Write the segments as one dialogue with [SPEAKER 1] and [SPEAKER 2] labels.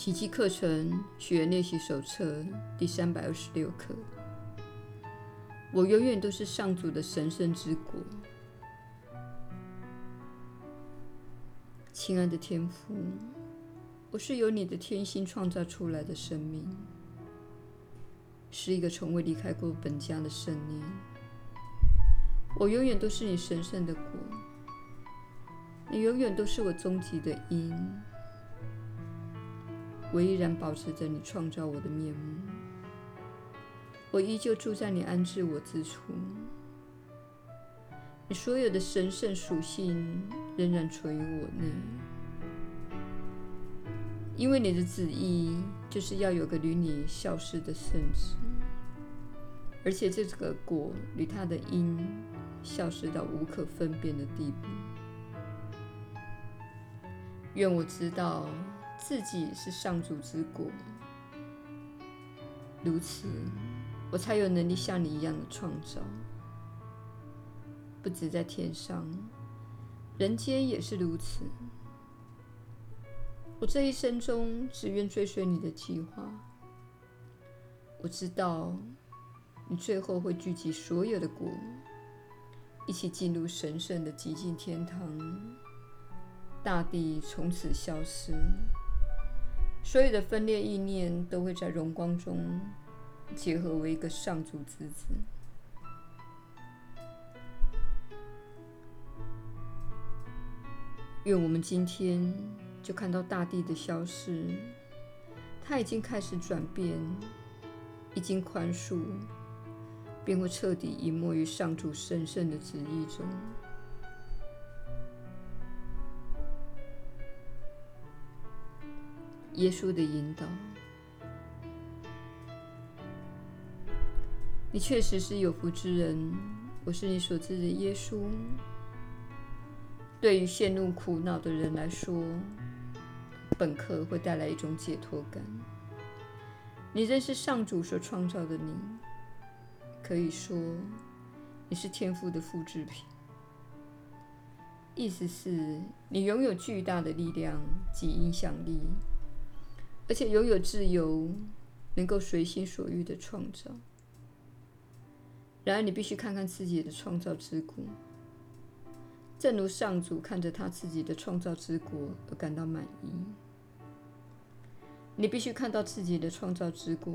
[SPEAKER 1] 奇迹课程学员练习手册第三百二十六课。我永远都是上主的神圣之国。亲爱的天父，我是由你的天心创造出来的生命，是一个从未离开过本家的生命。我永远都是你神圣的果，你永远都是我终极的因。我依然保持着你创造我的面目，我依旧住在你安置我之处。你所有的神圣属性仍然存于我内，因为你的旨意就是要有个与你消失的圣子，而且这个果与它的因消失到无可分辨的地步。愿我知道。自己是上主之果，如此，我才有能力像你一样的创造。不止在天上，人间也是如此。我这一生中只愿追随你的计划。我知道，你最后会聚集所有的果，一起进入神圣的极境天堂，大地从此消失。所有的分裂意念都会在荣光中结合为一个上主之子。愿我们今天就看到大地的消失，它已经开始转变，已经宽恕，便会彻底隐没于上主神圣的旨意中。耶稣的引导，你确实是有福之人。我是你所知的耶稣。对于陷入苦恼的人来说，本课会带来一种解脱感。你认识上主所创造的你，可以说你是天父的复制品。意思是你拥有巨大的力量及影响力。而且拥有自由，能够随心所欲的创造。然而，你必须看看自己的创造之果，正如上主看着他自己的创造之果而感到满意。你必须看到自己的创造之果，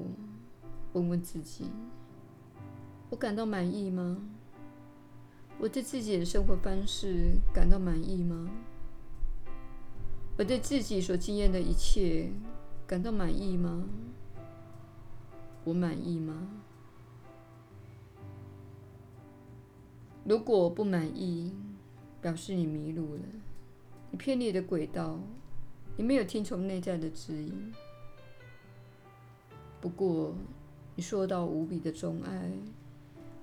[SPEAKER 1] 问问自己：我感到满意吗？我对自己的生活方式感到满意吗？我对自己所经验的一切。感到满意吗？我满意吗？如果不满意，表示你迷路了，你偏离了轨道，你没有听从内在的指引。不过，你受到无比的钟爱，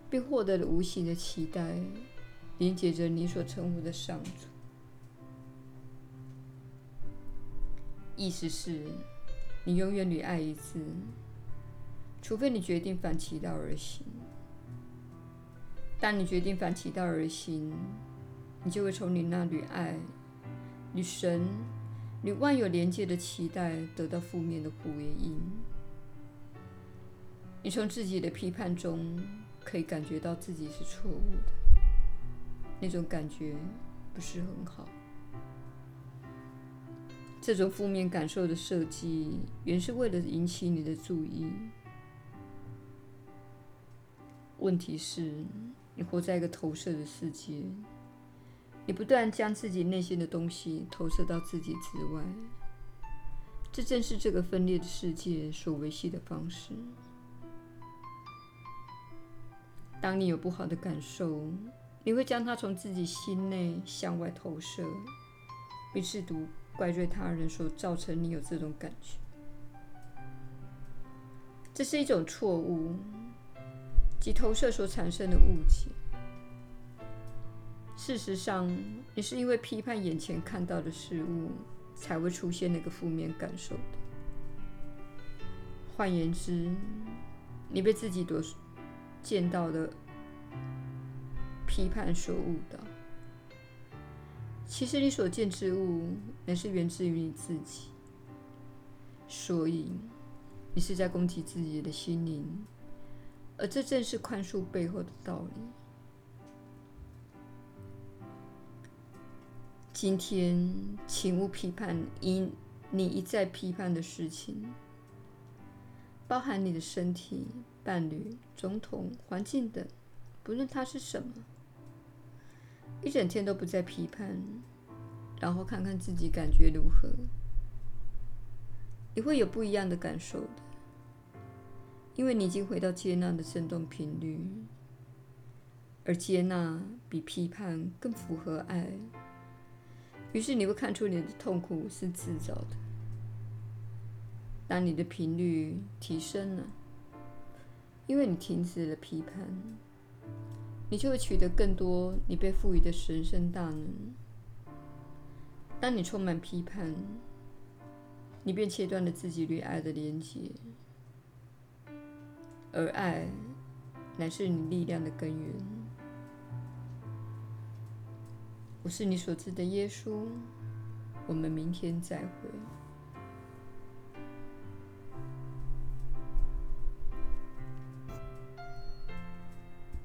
[SPEAKER 1] 并获得了无形的期待，连接着你所称呼的上主。意思是。你永远屡爱一次，除非你决定反其道而行。当你决定反其道而行，你就会从你那屡爱、与神、与万有连接的期待得到负面的回应。你从自己的批判中可以感觉到自己是错误的，那种感觉不是很好。这种负面感受的设计，原是为了引起你的注意。问题是，你活在一个投射的世界，你不断将自己内心的东西投射到自己之外。这正是这个分裂的世界所维系的方式。当你有不好的感受，你会将它从自己心内向外投射，并试图。怪罪他人所造成你有这种感觉，这是一种错误，即投射所产生的误解。事实上，你是因为批判眼前看到的事物，才会出现那个负面感受的。换言之，你被自己所见到的批判所误导。其实，你所见之物，乃是源自于你自己。所以你是在攻击自己的心灵，而这正是宽恕背后的道理。今天，请勿批判因你一再批判的事情，包含你的身体、伴侣、总统、环境等，不论它是什么。一整天都不再批判，然后看看自己感觉如何，你会有不一样的感受的，因为你已经回到接纳的振动频率，而接纳比批判更符合爱。于是你会看出你的痛苦是自找的。当你的频率提升了，因为你停止了批判，你就会取得更多你被赋予的神圣大能。当你充满批判，你便切断了自己与爱的连接，而爱乃是你力量的根源。我是你所知的耶稣，我们明天再会。